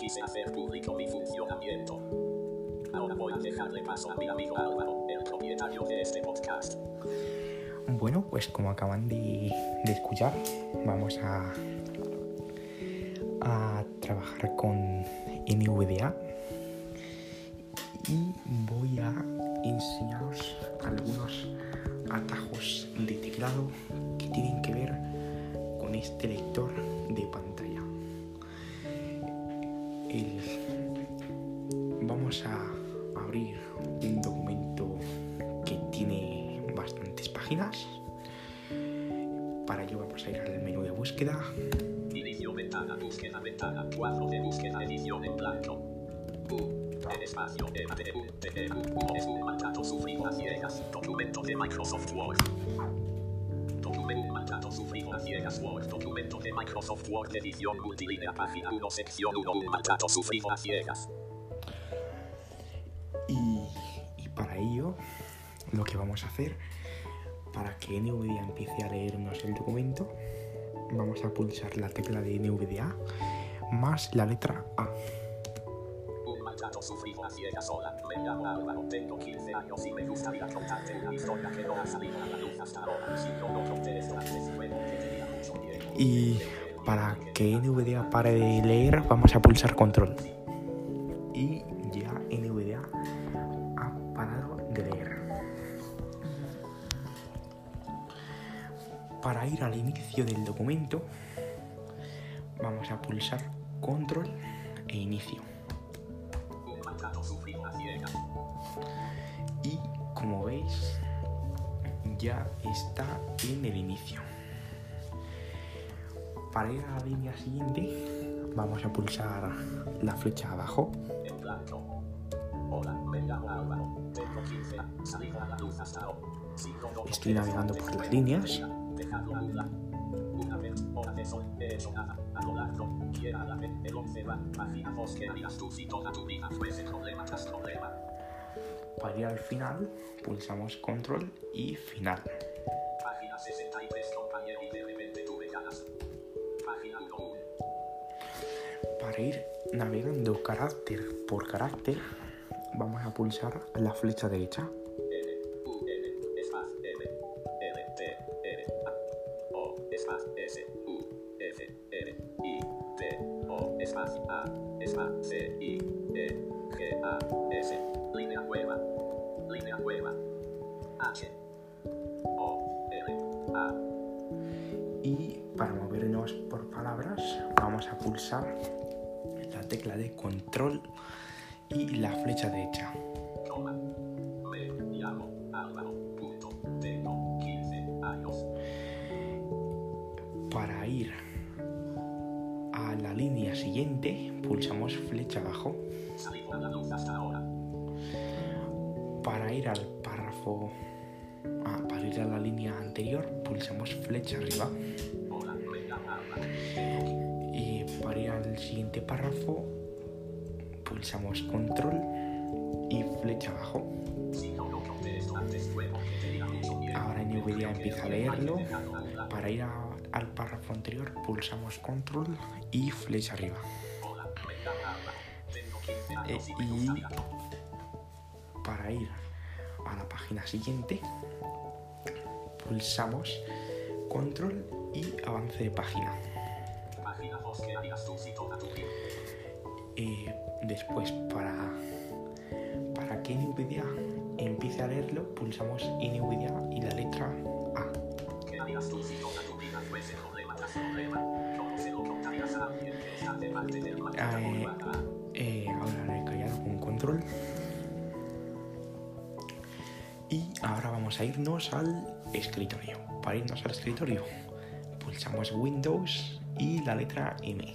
quise hacer público mi funcionamiento. Ahora voy a dejarle paso a mi amigo Álvaro, el propietario de este podcast. Bueno, pues como acaban de, de escuchar, vamos a, a trabajar con NVDA y voy a enseñaros algunos atajos de teclado que tienen que ver con este lector de pantalla. El- Microsoft Word, edición multilínea, página 1, sección 1, un sufrido a ciegas. Y, y para ello lo que vamos a hacer para que NVDA empiece a leernos el documento vamos a pulsar la tecla de NVDA más la letra A. Un mandato sufrido a ciegas sola. Me llamo Álvaro, tengo 15 años y me gustaría contarte una historia que no ha salido a la luz hasta ahora. Si no lo conté esto antes, fue porque tenía mucho miedo. Y para que NVDA pare de leer vamos a pulsar control. Y ya NVDA ha parado de leer. Para ir al inicio del documento vamos a pulsar control e inicio. Y como veis ya está en el inicio. Para ir a la línea siguiente vamos a pulsar la flecha abajo En blanco. Hola, me llamo Álvaro. Tengo 15 años. Salida a la luz hasta ahora. Si no lo Estoy navegando por las líneas. porque Dejadlo a un lado. Una vez, hora de sol, he hecho nada. A lo largo, quiera la vez, el 11 va. Página 2 que harías tú si toda tu vida fuese problema tras problema. Para ir al final pulsamos control y final. Ir navegando carácter por carácter vamos a pulsar la flecha derecha. Y para movernos por palabras vamos a pulsar tecla de control y la flecha derecha. coma, me llamo Álvaro, punto, tengo 15 años, Para ir a la línea siguiente pulsamos flecha abajo. Para ir al párrafo, ah, para ir a la línea anterior pulsamos flecha arriba. Siguiente párrafo pulsamos control y flecha abajo. Ahora NVIDIA empieza a leerlo. Para ir al párrafo anterior pulsamos control y flecha arriba. Hola, me llamo Álvaro, tengo 15 Eh, y para ir a la página siguiente pulsamos control y avance de página. Página Después para, para que NVIDIA empiece a leerlo pulsamos NVIDIA y la letra A. ¿Qué harías tú si toda tu vida fuese problema tras problema? ¿Cómo se lo contarías a alguien que está de parte del mañana Eh, eh, ahora le he callado con control. Y ahora vamos a irnos al escritorio. Para irnos al escritorio, pulsamos Windows y la letra M.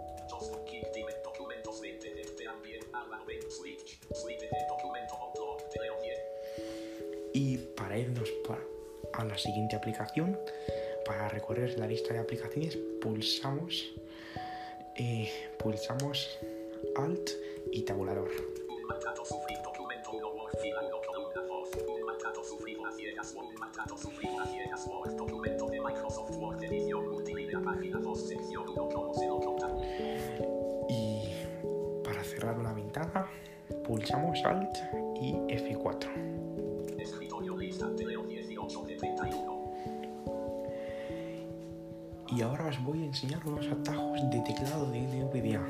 Y para irnos a la siguiente aplicación, para recorrer la lista de aplicaciones, pulsamos, eh, pulsamos Alt y tabulador. Pulsamos Alt y F4. Escritorio lista. Te leo 18 de 31. Y ahora os voy a enseñar unos atajos de teclado de NVDA.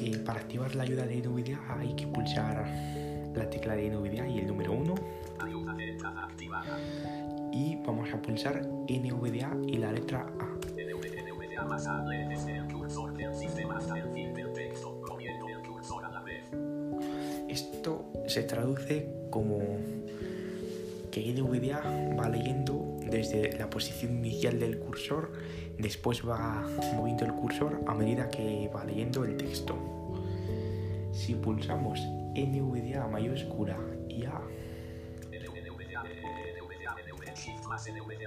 Eh, para activar la ayuda de NVDA hay que pulsar la tecla de NVDA y el número 1 Ayuda de entrada activada. y vamos a pulsar NVDA y la letra A. NV, NVDA más A. Lee desde el cursor del sistema hasta el se traduce como que NVDA va leyendo desde la posición inicial del cursor, después va moviendo el cursor a medida que va leyendo el texto. Si pulsamos NVDA mayúscula y A,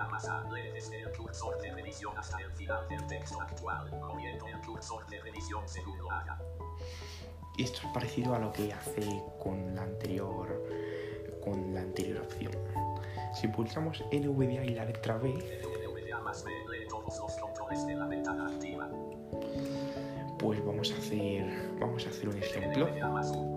más A. Lee desde el cursor de revisión hasta el final del texto actual. Moviendo el cursor de revisión según lo haga. esto es parecido a lo que hace con la anterior, con la anterior opción. Si pulsamos NVDA y la letra B, NVDA más B. Lee todos los controles de la ventana activa. pues vamos a hacer, vamos a hacer un ejemplo. NVDA más U.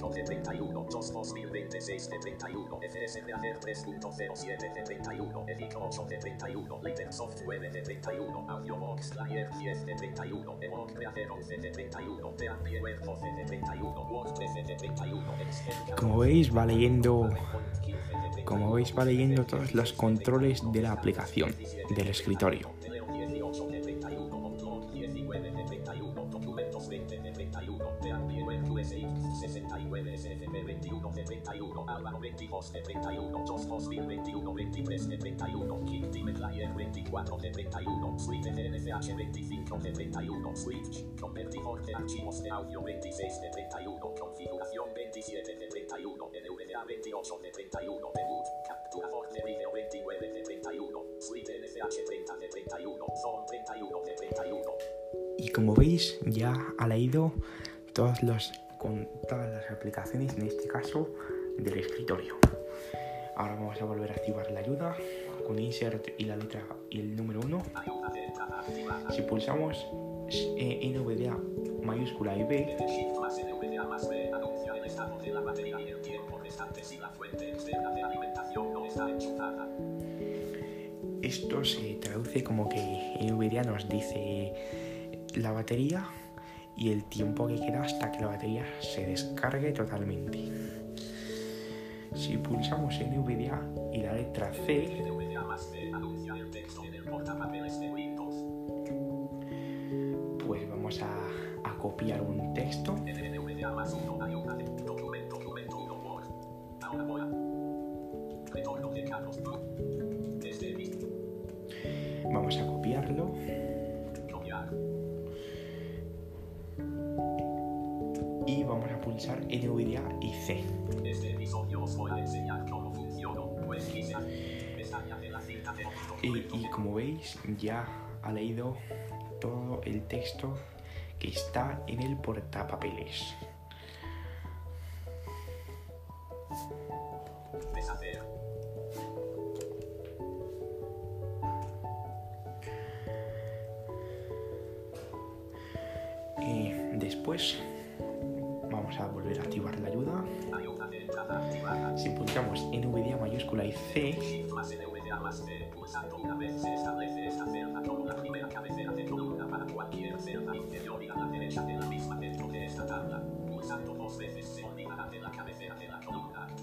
5 de 31, JOS 2026 de 31, FSRAR 3.07 de 31, Edic 8 de 31, LibreSoft 9 de 31, AudioBox Layer 10 de 31, Evoque Reader 11 de 31, Beamware 12 de 31, Word 13 de 31, Excel Como veis va leyendo, 15 de 31. como veis va leyendo todos los controles de la aplicación, del escritorio. 22 de 31, JOS 2021 23 de 31, Kit Team Layer 24 de 31, Suite NFH 25 de 31, Switch, convertidor de archivos de audio 26 de 31, configuración 27 de 31, NVDA 28 de 31, debut, capturador de vídeo 29 de 31, Suite NFH 30 de 31, Zoom 31 de 31. Y como veis ya ha leído todos los, con todas las aplicaciones, en este caso del escritorio. Ahora vamos a volver a activar la ayuda con insert y la letra y el número 1. Ayuda de entrada activada. Si pulsamos eh, NVDA mayúscula y B, esto se traduce como que NVDA nos dice la batería y el tiempo que queda hasta que la batería se descargue totalmente. Si pulsamos NVDA y la letra C, en pues vamos a, a copiar un texto. NVDA más 1 ayuda y vamos a pulsar NVDA y C. Este episodio os voy a enseñar cómo funciona, quizás pestaña de la cinta de Y, y como veis ya ha leído todo el texto que está en el portapapeles.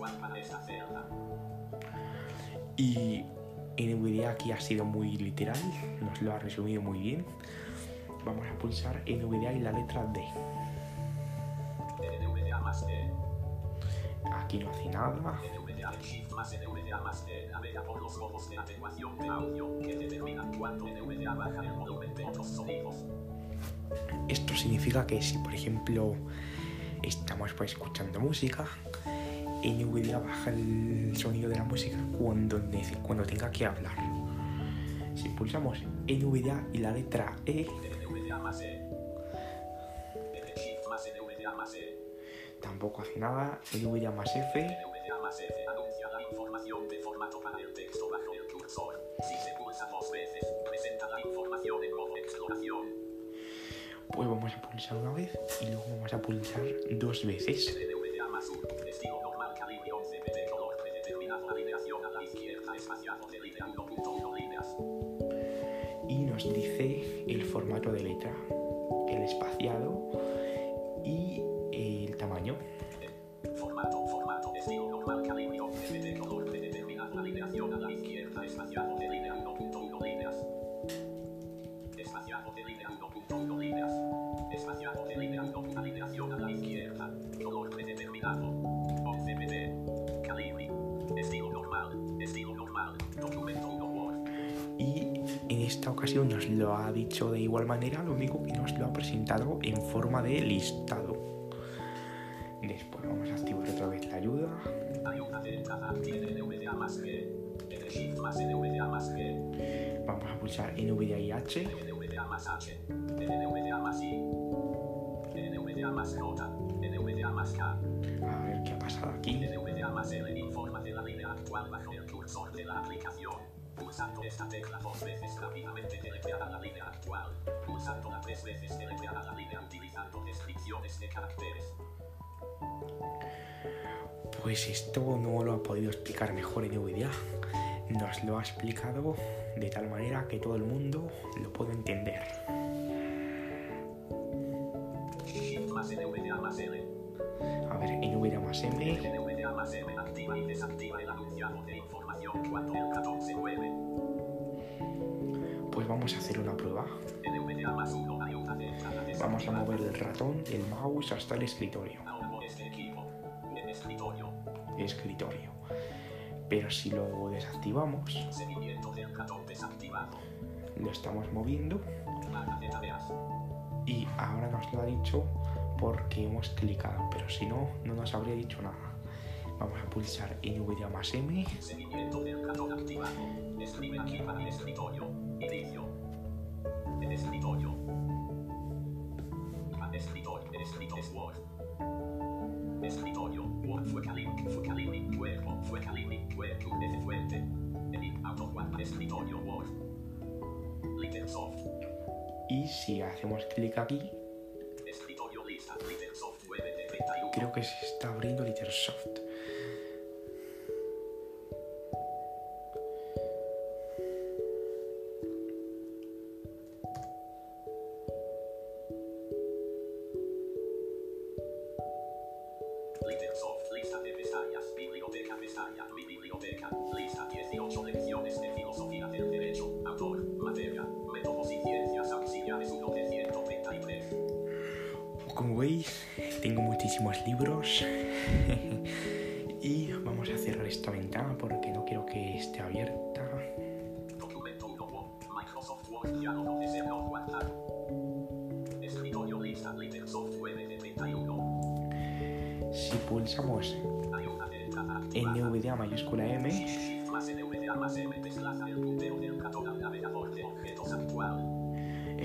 Actual para esta celda. y NVDA aquí ha sido muy literal, nos lo ha resumido muy bien. Vamos a pulsar NVDA y la letra D. NVDA más D. Aquí no hace nada. NVDA en Shift más NVDA más E navega por los modos de atenuación de audio que determinan cuánto NVDA baja el volumen de otros sonidos. Esto significa que si, por ejemplo, estamos pues, escuchando música, NVDA baja el sonido de la música cuando, cuando tenga que hablar. Si pulsamos NVDA y la letra E, E. Más E. tampoco hace nada. NVDA más F, pues vamos a pulsar una vez y luego vamos a pulsar dos veces. Y nos dice el formato de letra, el espaciado y el tamaño. Formato, formato, estilo normal calibre 11 de color predeterminado alineación a la izquierda espaciado de línea 1.1 líneas. Espaciado de línea 1.1 líneas. Espaciado de línea 1 alineación a la izquierda. Color predeterminado. Esta ocasión nos lo ha dicho de igual manera, lo único que nos lo ha presentado en forma de listado. Después vamos a activar otra vez la ayuda. Vamos a pulsar NVDA y H. A ver qué ha pasado aquí. Informa de la línea actual bajo el cursor de la aplicación. Pulsando esta tecla dos veces rápidamente deletreará la línea actual. Pulsándola tres veces deletreará la línea utilizando descripciones de caracteres. Pues esto no lo ha podido explicar mejor NVDA. Nos lo ha explicado de tal manera que todo el mundo lo puede entender. A ver, NVDA más M. NVDA más M activa y desactiva el el. Pues vamos a hacer una prueba. NVDA más 1 ayuda de entrada Vamos a mover el ratón del mouse hasta el escritorio. Escritorio. Pero si lo desactivamos, lo estamos moviendo y ahora nos lo ha dicho porque hemos clicado. Pero si no, no nos habría dicho nada. Vamos a pulsar NVDA más M. Y si hacemos clic aquí, Escritorio lista. Lightersoft 9 de 31. creo que se está abriendo Litersoft.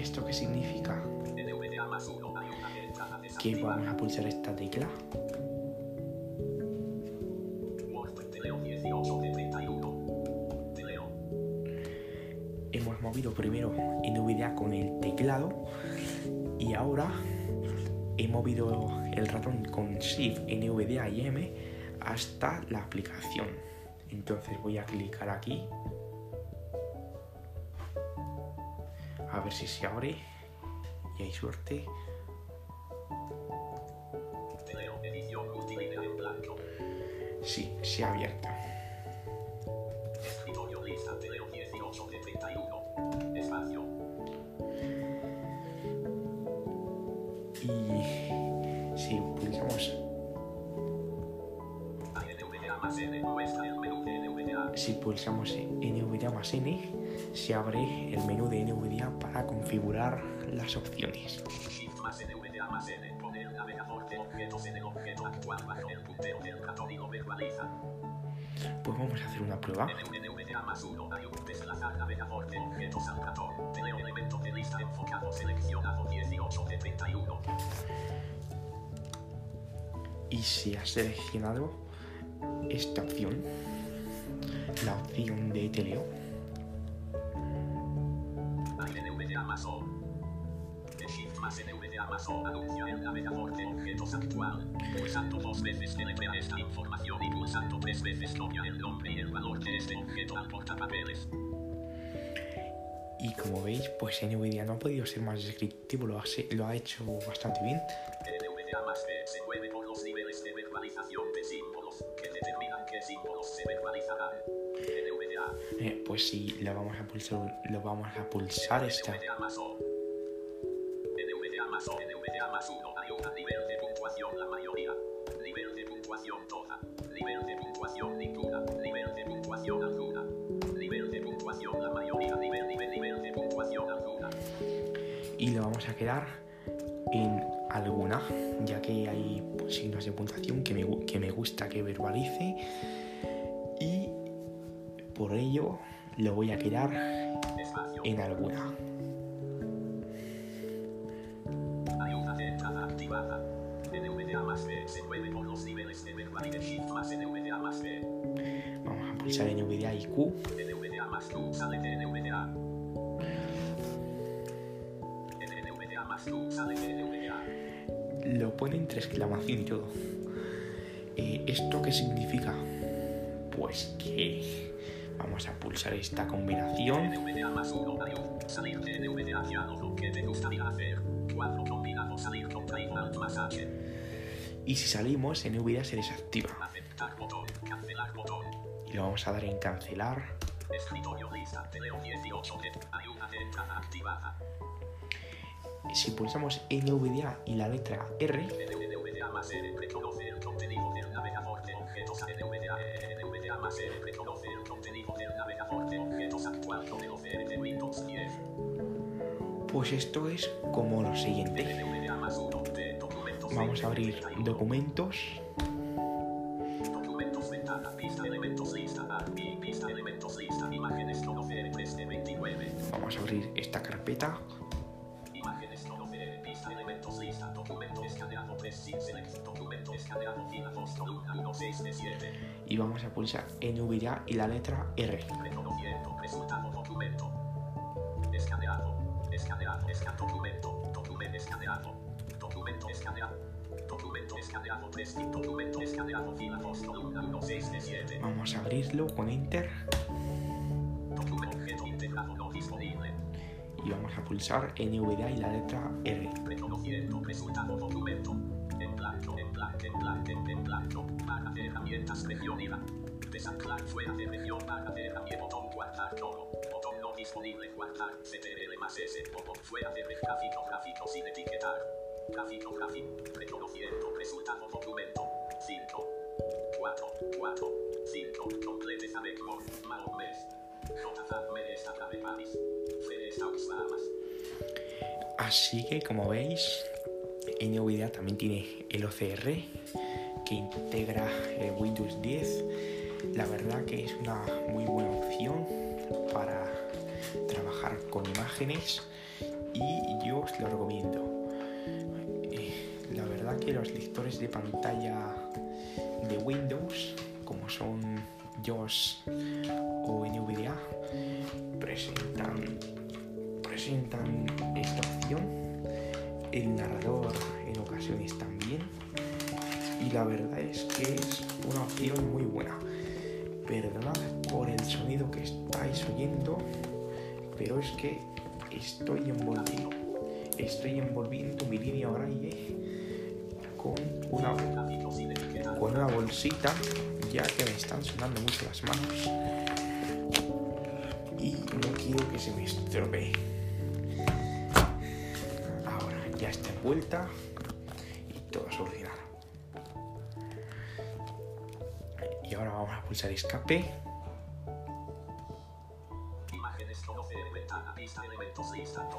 ¿Esto qué significa? NVDA más 1 ayuda de entrada Que vamos a pulsar esta tecla. Word te leo 18 de 31. Te leo. Hemos movido primero NVDA con el teclado y ahora he movido el ratón con Shift, NVDA y M hasta la aplicación. Entonces voy a clicar aquí. Ver si se abre. Y hay suerte. Sí, se ha abierto. Se abre el menú de NVDA para configurar las opciones. Pues vamos a hacer una prueba. NVDA más 1. Hay un desplazar navegador de objetos al ratón. Leo elemento de lista enfocado seleccionado 18 de 31. Y si has seleccionado esta opción, la opción de teleo, Anuncia el navegador de objetos actual. Pulsando dos veces deletrea esta información y pulsando tres veces copia el nombre y el valor de este objeto al portapapeles. y como veis, pues NVIDIA no ha podido ser más descriptivo, lo ha, se- lo ha hecho bastante bien. NVDA más B se mueve por los niveles de verbalización de símbolos que determinan qué símbolos se verbalizarán. NVDA, Eh, pues si lo vamos a pulsar, lo vamos a pulsar esta. NVDA más O. 1. Hay un nivel de puntuación la mayoría. Nivel de puntuación toda. Nivel de puntuación ninguna. Nivel de puntuación alguna. Nivel de puntuación la mayoría. Nivel, nivel, nivel de puntuación alguna. y lo vamos a quedar en alguna, ya que hay signos de puntuación que me, que me gusta que verbalice y por ello lo voy a quedar en alguna. Vamos a pulsar NVDA y Q. lo pone entre exclamación y todo. Eh, ¿Esto qué significa? Pues que vamos a pulsar esta combinación. NVDA más 1 hay un salir y si salimos NVIDIA se desactiva Aceptar botón. Cancelar botón. y lo vamos a dar en cancelar Escritorio lista. Teleo 18 de. Hay una activada. si pulsamos NVDA y la letra R NVDA más R reconoce el contenido del navegador de objetos. NVDA, NVDA más R reconoce el contenido del navegador de objetos actual con el OCR de Windows 10. pues esto es como lo siguiente NVDA más 1 de documentos. Vamos a abrir 31. documentos Documentos ventana, vista elementos lista A, B, vista elementos lista, imágenes conocer 3 de 29. vamos a abrir esta carpeta Imágenes conocer, vista elementos lista, documento escaneado 3 sin select, documento escaneado fila 2 columna 1 6 de 7. y vamos a pulsar NVDA y la letra R Reconociendo resultado documento. Escaneado, escaneado, escan documento, documento escaneado, documento escaneado. Documento escaneado 3 documento escaneado fila 2 columna 1 6 de 7. vamos a abrirlo con Enter Documento objeto integrado no disponible. y vamos a pulsar NVDA y la letra R Reconociendo resultado documento. En blanco, en blanco, en blanco, en, en blanco. Barra de herramientas región IVA. Desanclar fuera de región barra de herramientas. Botón guardar todo. Botón no disponible guardar. CTRL más S. Botón fuera de red gráfico gráfico sin etiquetar. Gráfico gráfico. Reconociendo resultado documento. 5. 4. 4. 5. Complete avec more. Mahomes. J. Meres a de Paris. Feres aux Bahamas. Así que como veis, NVIDIA también tiene el OCR que integra el Windows 10. La verdad que es una muy buena opción para trabajar con imágenes y yo os lo recomiendo. La verdad que los lectores de pantalla de Windows, como son JOS o NVIDIA, presentan presentan esta opción, el narrador en ocasiones también, y la verdad es que es una opción muy buena. Perdonad por el sonido que estáis oyendo, pero es que estoy envolviendo, estoy envolviendo mi línea braille con una, con una bolsita ya que me están sonando mucho las manos. Y no quiero que se me estropee. Ahora ya está envuelta y todo solucionado y ahora vamos a pulsar escape. Imágenes 12 ventana vista elementos de instanto.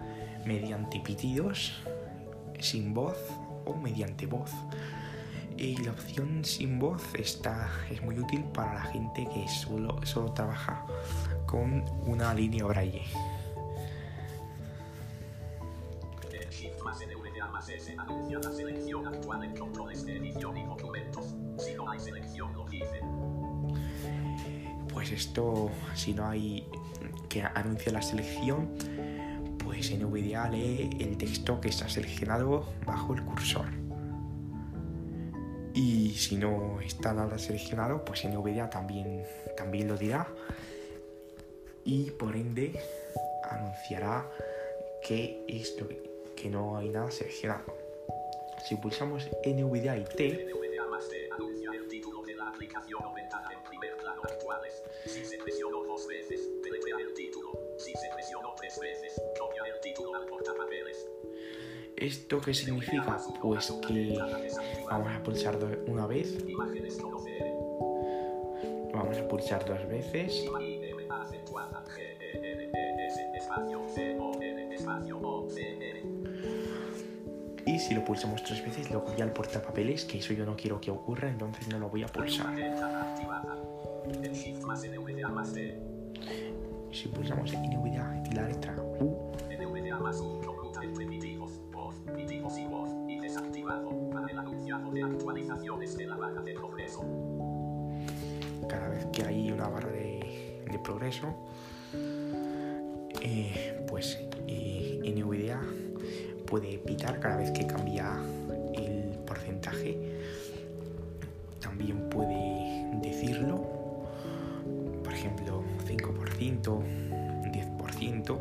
mediante pitidos, sin voz o mediante voz. Y la opción sin voz está, es muy útil para la gente que solo, solo trabaja con una línea braille. Pues esto, si no hay que anuncia la selección, pues NVDA lee el texto que está seleccionado bajo el cursor. Y si no está nada seleccionado, pues NVDA también, también lo dirá. Y por ende anunciará que esto que no hay nada seleccionado. Si pulsamos NVDA y T ¿esto qué significa? Pues que vamos a pulsar una vez, vamos a pulsar dos veces y si lo pulsamos tres veces lo copia al portapapeles, que eso yo no quiero que ocurra, entonces no lo voy a pulsar. Si pulsamos NVDA y la letra U, de actualizaciones de la barra de progreso. cada vez que hay una barra de, progreso, eh, pues eh, NVDA puede pitar cada vez que cambia el porcentaje. También puede decirlo, por ejemplo, 5%, 10%,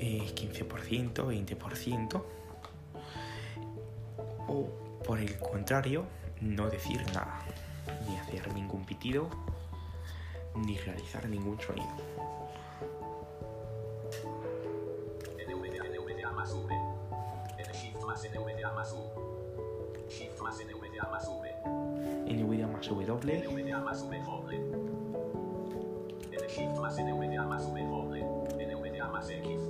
eh, 15%, 20%. Por el contrario, no decir nada, ni hacer ningún pitido, ni realizar ningún sonido. NVDA, más W, más más. NVDA más X.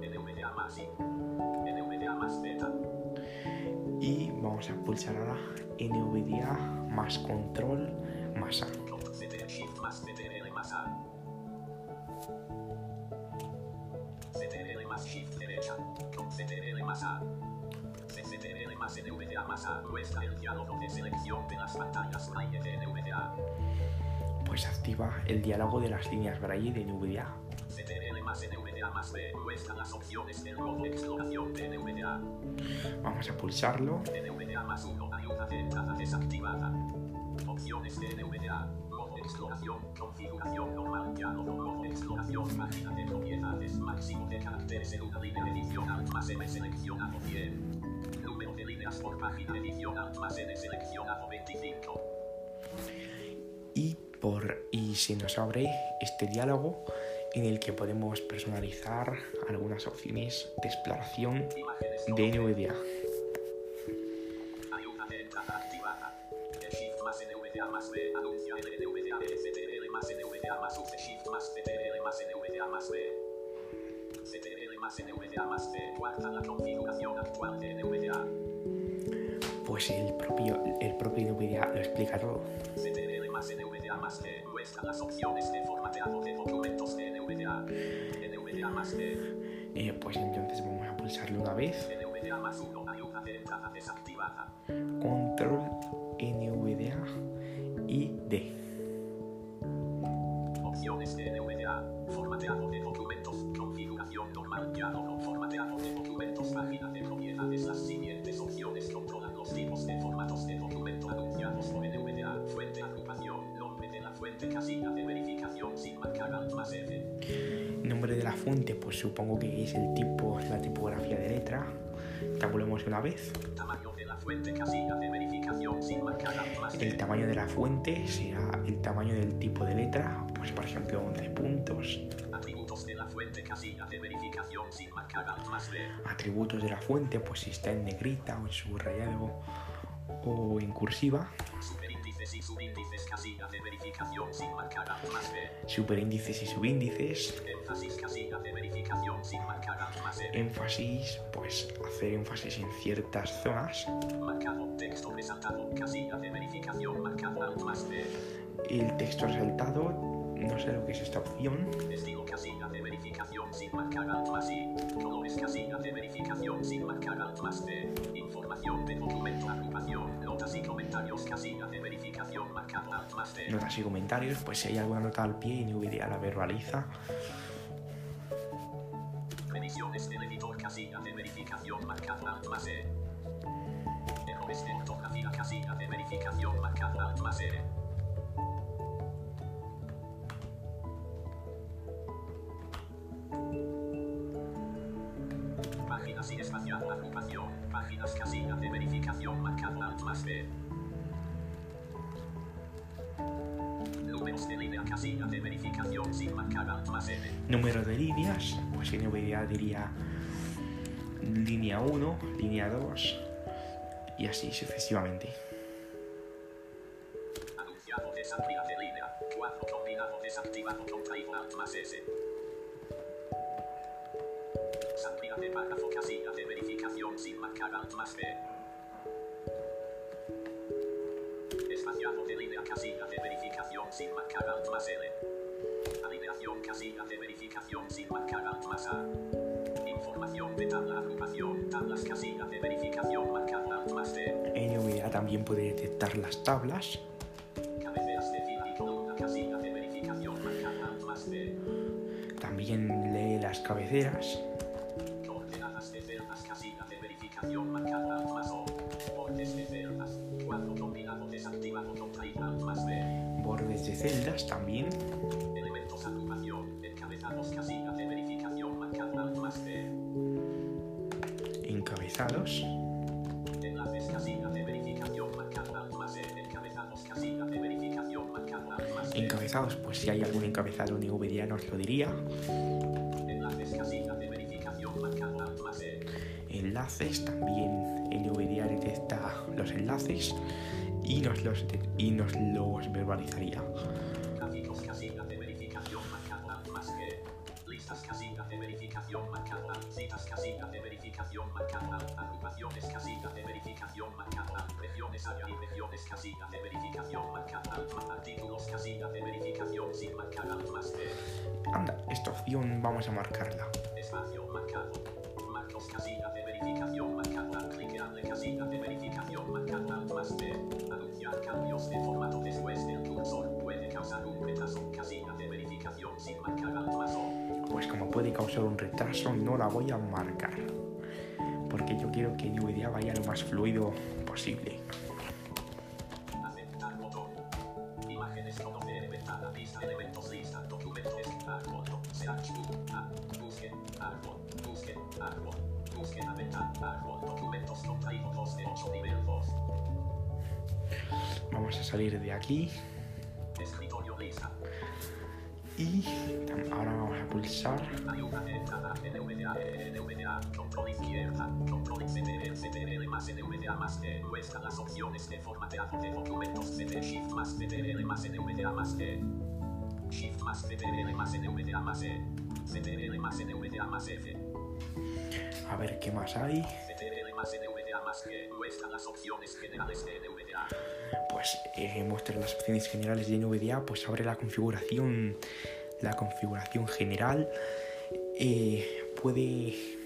NVDA más Y. NVDA más Z. vamos a pulsar ahora NVDA más control más A. Pues activa el diálogo de las líneas braille de NVDA. Vamos a pulsarlo NVDA más 1. Ayuda de entrada desactivada. Opciones de NVDA. Modo exploración. Configuración normal. Diálogo. Modo exploración. Página de propiedades. Máximo de caracteres en una línea. Edición Alt más M seleccionado 100. Número de líneas por página. Edición Alt más N seleccionado 25. y por y se nos abre este diálogo en el que podemos personalizar algunas opciones de exploración de NVDA. Pues el propio, el propio NVDA lo explica todo. Más NVDA más D muestra las opciones de formateado de documentos de NVDA. NVDA más D. Eh, pues entonces vamos a pulsarlo una vez. NVDA más 1 ayuda de entrada desactivada. Control supongo que es el tipo, la tipografía de letra. Tabulemos una vez. Tamaño de la fuente casilla de verificación sin marcar alt más El tamaño de la fuente será el tamaño del tipo de letra, pues por ejemplo 11 puntos. Atributos de la fuente casilla de verificación sin marcar más. Atributos de la fuente, pues si está en negrita o en subrayado o en cursiva. Superíndices y subíndices casilla de verificación sin marcar alt más D. Superíndices y subíndices. Énfasis casilla de verificación sin más. Énfasis, pues hacer énfasis en ciertas zonas. Marcado texto resaltado casilla de verificación marcar alt más D. El texto resaltado, no sé lo que es esta opción. Estilo casilla de verificación sin marcar alt más I. Colores casilla de verificación sin marcar alt más D. Información de documento agrupación. Notas y comentarios casilla de verificación marcar alt más D. Notas y comentarios, pues si hay alguna nota al pie, NVDA la verbaliza. Casilla de verificación marcar alt más E. Errores de ortografía casilla de verificación marcar alt más E. Páginas y espacial agrupación. Páginas casilla de verificación marcar alt más B. Números de línea casilla de verificación sin marcar más N. Número de líneas, pues diría línea 1, línea 2 y así sucesivamente. Anunciado de de línea. 4 combinado desactivado contraído alt más S. Salida de línea de sin marcar alt más. Alineación casilla de verificación sin marcar alt más. De tabla agrupación. Tablas casilla de verificación más. NVDA también puede detectar las tablas. Cabeceras de fila y columna casilla de verificación marcar alt más D. También lee las cabeceras. Si hay algún encabezado NVDA nos lo diría. Enlaces también NVDA detecta los enlaces y nos los, y nos los verbalizaría. Listas casilla de verificación. Citas casilla de verificación marcar alt. Agrupaciones casilla y regiones casilla de verificación marcar alt. Artículos casilla de verificación sin marcar alt más D. Anda, esta opción vamos a marcarla. Espacio marcado. Marcos casilla de verificación marcar alt. Cliqueable casilla de verificación marcar alt más D. Anunciar cambios de formato después del cursor. Puede causar un retraso. Casilla de verificación sin marcar alt más O. Pues como puede causar un retraso, no la voy a marcar. Porque yo quiero que NVDA vaya lo más fluido posible. E CTRL más NVDA más F a ver qué más hay. Más G muestra las opciones generales de NVDA Pues eh, muestra las opciones generales de NVDA, pues abre la configuración, la configuración general. Eh, puede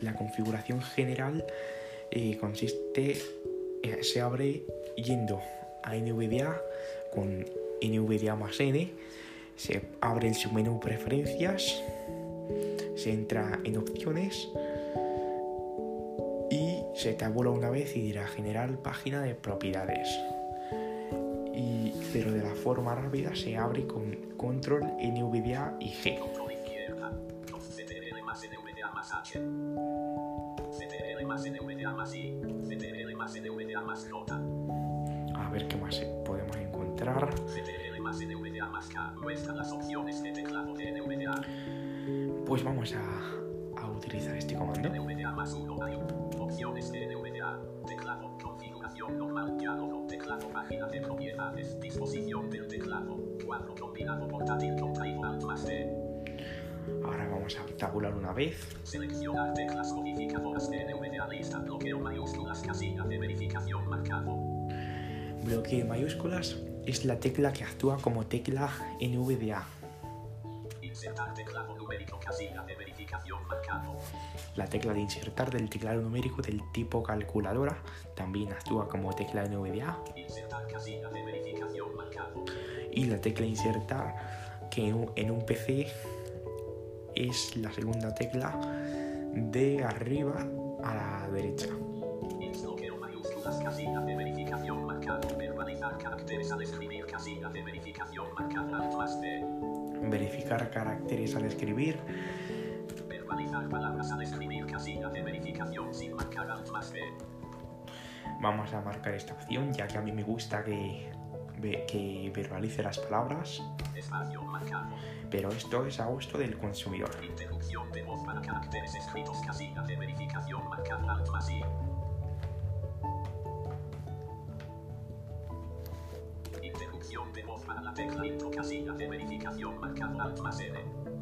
la configuración general eh, consiste eh, se abre yendo a NVDA con NVDA más N se abre el submenú preferencias se entra en opciones se tabula una vez y dirá general página de propiedades y pero de la forma rápida se abre con control NVDA y G. A ver qué más podemos encontrar. Pues vamos a utilizar este comando. NVDA más 1 hay opciones de NVDA. Teclado, configuración normal, diálogo, teclado, página de propiedades, disposición del teclado, cuadro combinado portátil contraído alt más D. Ahora vamos a tabular una vez. Seleccionar bloqueo mayúsculas, es la tecla que actúa como tecla NVDA. Insertar. La tecla de insertar del teclado numérico del tipo calculadora también actúa como tecla NVDA. De marcado. Y la tecla insertar que en un, PC es la segunda tecla de arriba a la derecha. Verificar caracteres al escribir. Verbalizar palabras al escribir, casilla de verificación sin marcar alt más D. Vamos a marcar esta opción ya que a mí me gusta que, que verbalice las palabras. Espacio marcado. Pero esto es a gusto del consumidor. Interrupción de voz para caracteres escritos, casilla de verificación marcada alt más I. Interrupción de voz para la tecla intro, casilla de verificación marcada alt más N.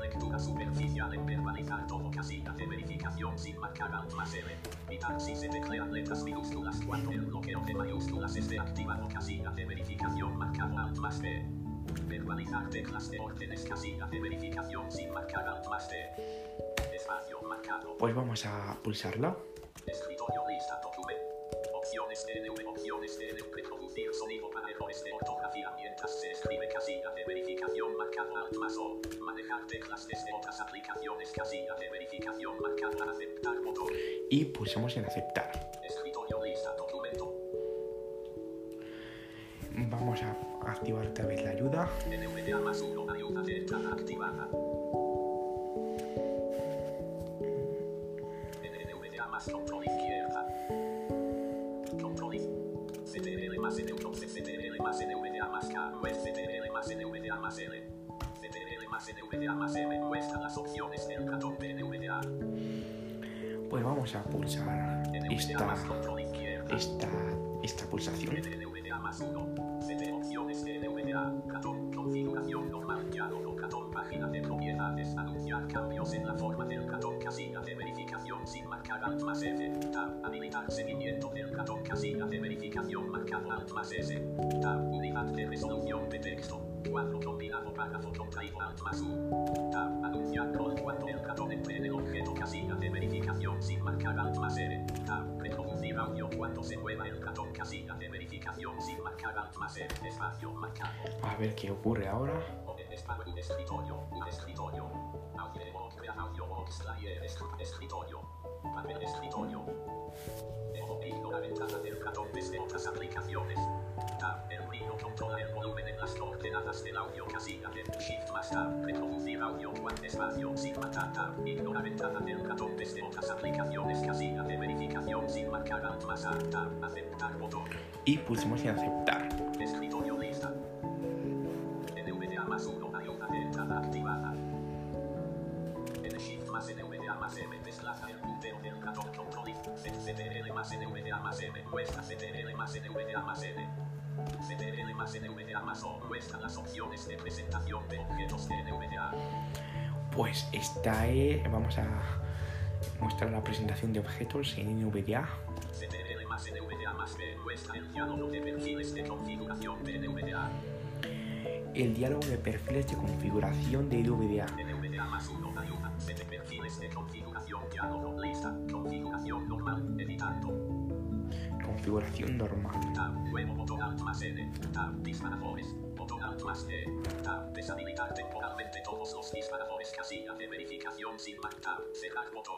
Lectura superficial en verbalizar todo, casilla de verificación sin marcar alt más L. Evitar si se teclean letras minúsculas cuando el bloqueo de mayúsculas esté activado, casilla de verificación marcada alt más B. Verbalizar teclas de órdenes, casilla de verificación sin marcar alt más D. Espacio marcado. Pues vamos a pulsarla. Escritorio lista documento. Opciones NV, opciones NV, reproducir sonido para errores de ortografía mientras se escribe casilla de verificación marcada alt más O. Manejar teclas desde otras aplicaciones casilla de verificación marcada aceptar botón. Y pulsamos en aceptar. Escritorio lista documento. Vamos a activar otra vez la ayuda. NVDA más 1 ayuda de entrada activada. NVDA más control izquierda. CTRL más. Pues vamos a pulsar esta, esta, esta pulsación. NVDA más 1. CT opciones de NVDA. Ratón. Configuración normal. Diálogo. Página de propiedades. Anunciar cambios en la forma del. Casilla de verificación sin marcar alt más F. Tab. Habilitar seguimiento del ratón. Casilla de verificación marcado alt más S. Tab. Unidad de resolución de texto. Cuadro combinado párrafo contraído alt más U. Tab. Anunciar rol cuando el ratón entre en el objeto casilla de verificación sin marcar alt más R. Tab. Reproducir audio cuando se mueva el ratón casilla de verificación sin marcar alt más R. Espacio marcado. A ver qué ocurre ahora. Un escritorio. Escritorio. Audio box, crea audio box, layer, es- escritorio. Panel escritorio. Ojo, ignora ventana del ratón desde otras aplicaciones. Tab, el ruido controla el volumen en las coordenadas del audio casilla de Shift más Tab, reproducir audio, cual espacio, Sigma Tab, Tab, ignora ventana del ratón desde otras aplicaciones casilla de verificación sin marcar alt más Tab, aceptar botón. Y pulsamos en aceptar. Escritorio lista. Más 1 ayuda de entrada activada. N Shift más NVDA más M desplaza el puntero del ratón control CTRL más NVDA más M muestra CTRL más NVDA más N. CTRL más NVDA más O muestra las opciones de presentación de objetos de NVDA. Pues esta es. Vamos a mostrar la presentación de objetos en NVDA. CTRL más NVDA más B muestra el diálogo de perfiles de configuración de NVDA. El diálogo de perfiles de configuración de NVDA. NVDA más 1 ayuda. Set perfiles de configuración diálogo lista. Configuración normal. Editando. Configuración normal. Tab. Nuevo botón alt más N. Tab. Disparadores. Botón alt más E. Tab. Deshabilitar temporalmente todos los disparadores. Casilla de verificación sin mark. Tab. Cerrar botón.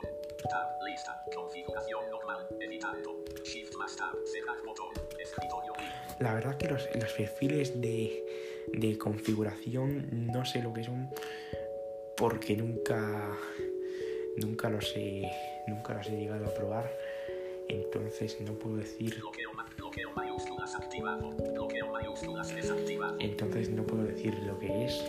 Tab. Lista. Configuración normal. Editando. Shift más Tab. Cerrar botón. Escritorio. La verdad que los, los perfiles de, de configuración no sé lo que son porque nunca nunca los he, nunca los he llegado a probar, entonces no puedo decir, entonces no puedo decir lo que es.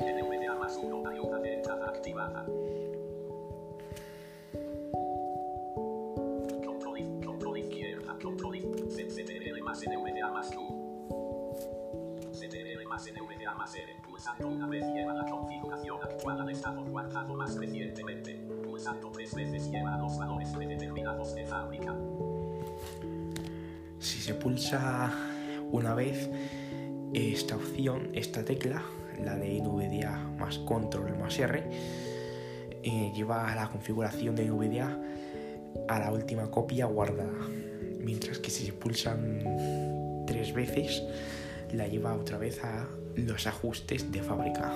Si se pulsa una vez esta opción, esta tecla, la de NVDA más control más R, eh, lleva a la configuración de NVDA a la última copia guardada. Mientras que si se pulsan tres veces, la lleva otra vez a los ajustes de fábrica.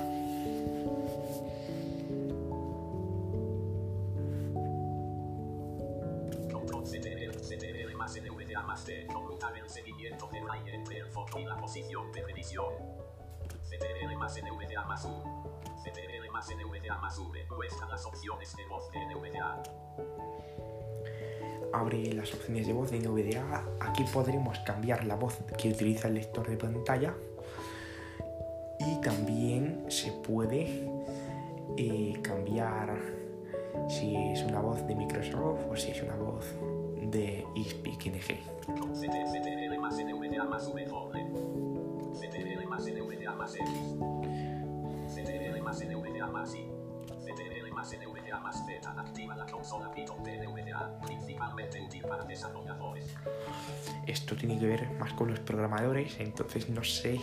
Abre las opciones de voz de NVDA. Aquí podremos cambiar la voz que utiliza el lector de pantalla. Y también se puede eh, cambiar si es una voz de Microsoft o si es una voz de eSpeak NG. CT- CTRL más NVDA más NVDA Z. Activa la consola Python de NVDA. Principalmente útil para desarrolladores. Esto tiene que ver más con los programadores, entonces no sé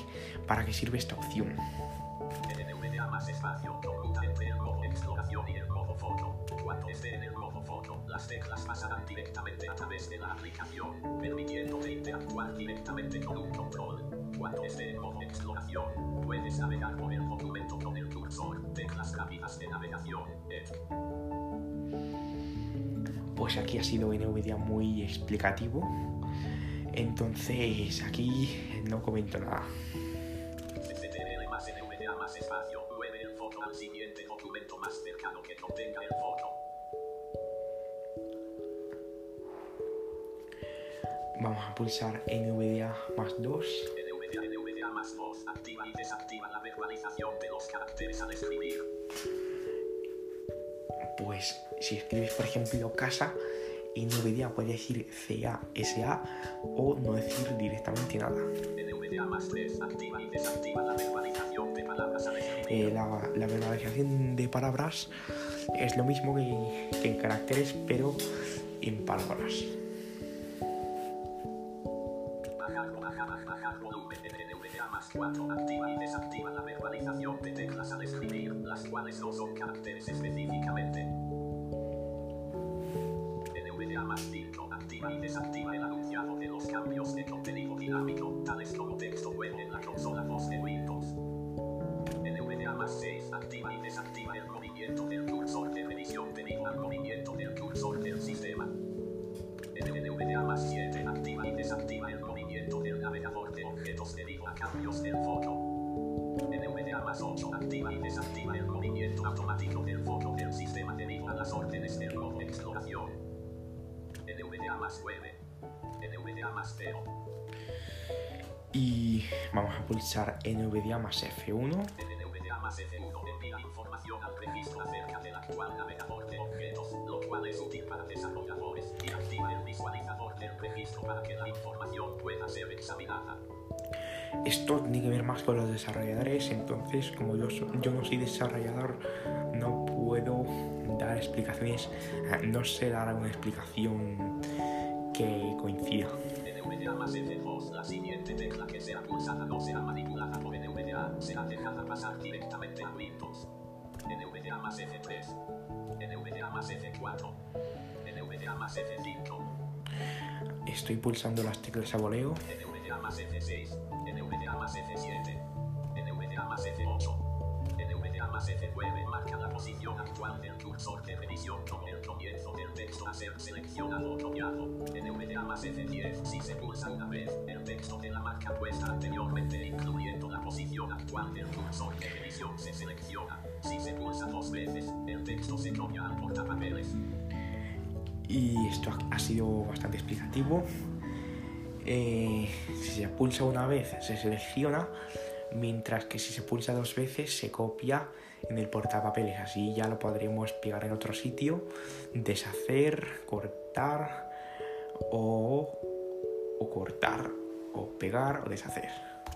para qué sirve esta opción. NVDA más espacio. Conmuta entre el modo exploración y el modo foto. Cuando esté en el modo foto, las teclas pasarán directamente a través de la aplicación, permitiéndote interactuar directamente con un control. Cuando esté en modo exploración, puedes navegar por el documento con el cursor. Teclas rápidas de navegación. Ed. Pues aquí ha sido NVDA muy explicativo. Entonces aquí no comento nada. CTRL más NVDA más espacio. Mueve el foto al siguiente documento más cercano que contenga el foto. Vamos a pulsar NVDA más 2. NVDA, NVDA más voz. Activa y desactiva la verbalización de los caracteres al escribir. Pues si escribes por ejemplo casa, NVDA puede decir CASA o no decir directamente nada. NVDA más 3. Activa y desactiva la verbalización de palabras al escribir. Eh, la, la verbalización de palabras es lo mismo que, que en caracteres, pero en palabras. 4. Activa y desactiva la verbalización de teclas al escribir, las cuales no son caracteres específicamente. NVDA más 5. Activa y desactiva el anunciado de los cambios de contenido dinámico, tales como texto web en la consola voz de Windows. NVDA más 6. Activa y desactiva más 9. NVDA más 0. Y vamos a pulsar NVDA más F1. NVDA más F1 envía información al registro acerca del actual navegador de objetos, lo cual es útil para desarrolladores, y activa el visualizador del registro para que la información pueda ser examinada. Esto tiene que ver más con los desarrolladores, entonces como yo, yo no soy desarrollador, no puedo dar explicaciones, eh, no sé dar una explicación que coincida. NVDA más F2, la siguiente tecla que sea pulsada no manipulada por pasar directamente a Windows. NVDA más F3, NVDA más F4, NVDA más F5, Estoy pulsando las teclas a voleo. NVDA más F6, NVDA más F7, NVDA más F8, NVDA más F9 marca la posición actual del cursor de revisión con el comienzo del texto a ser seleccionado o copiado. NVDA más F10 si se pulsa una vez, el texto de la marca puesta anteriormente incluyendo la posición actual del cursor de revisión se selecciona. Si se pulsa dos veces, el texto se copia al portapapeles. Y esto ha sido bastante explicativo. Eh, si se pulsa una vez se selecciona, mientras que si se pulsa dos veces se copia en el portapapeles. Así ya lo podremos pegar en otro sitio, deshacer, cortar o, o cortar o pegar o deshacer.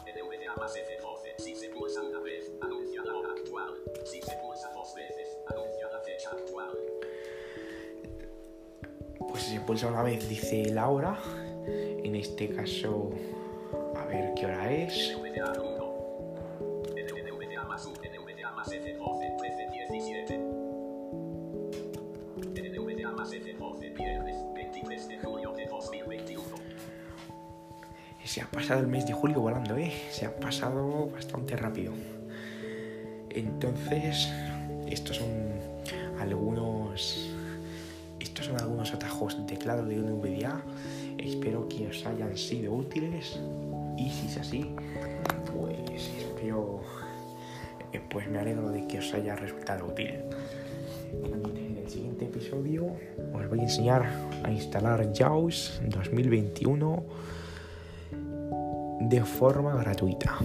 NVDA más F12. Si se pulsa una vez, anuncia la hora actual. Si se pulsa dos veces, anuncia la fecha actual. Pues si se pulsa una vez dice la hora. En este caso, a ver qué hora es. Se ha pasado el mes de julio volando, ¿eh? Se ha pasado bastante rápido. Entonces, estos son algunos. Estos son algunos atajos de teclado de NVDA. Espero que os hayan sido útiles. Y si es así, pues espero. Pues me alegro de que os haya resultado útil. En el siguiente episodio os voy a enseñar a instalar JAWS 2021 de forma gratuita.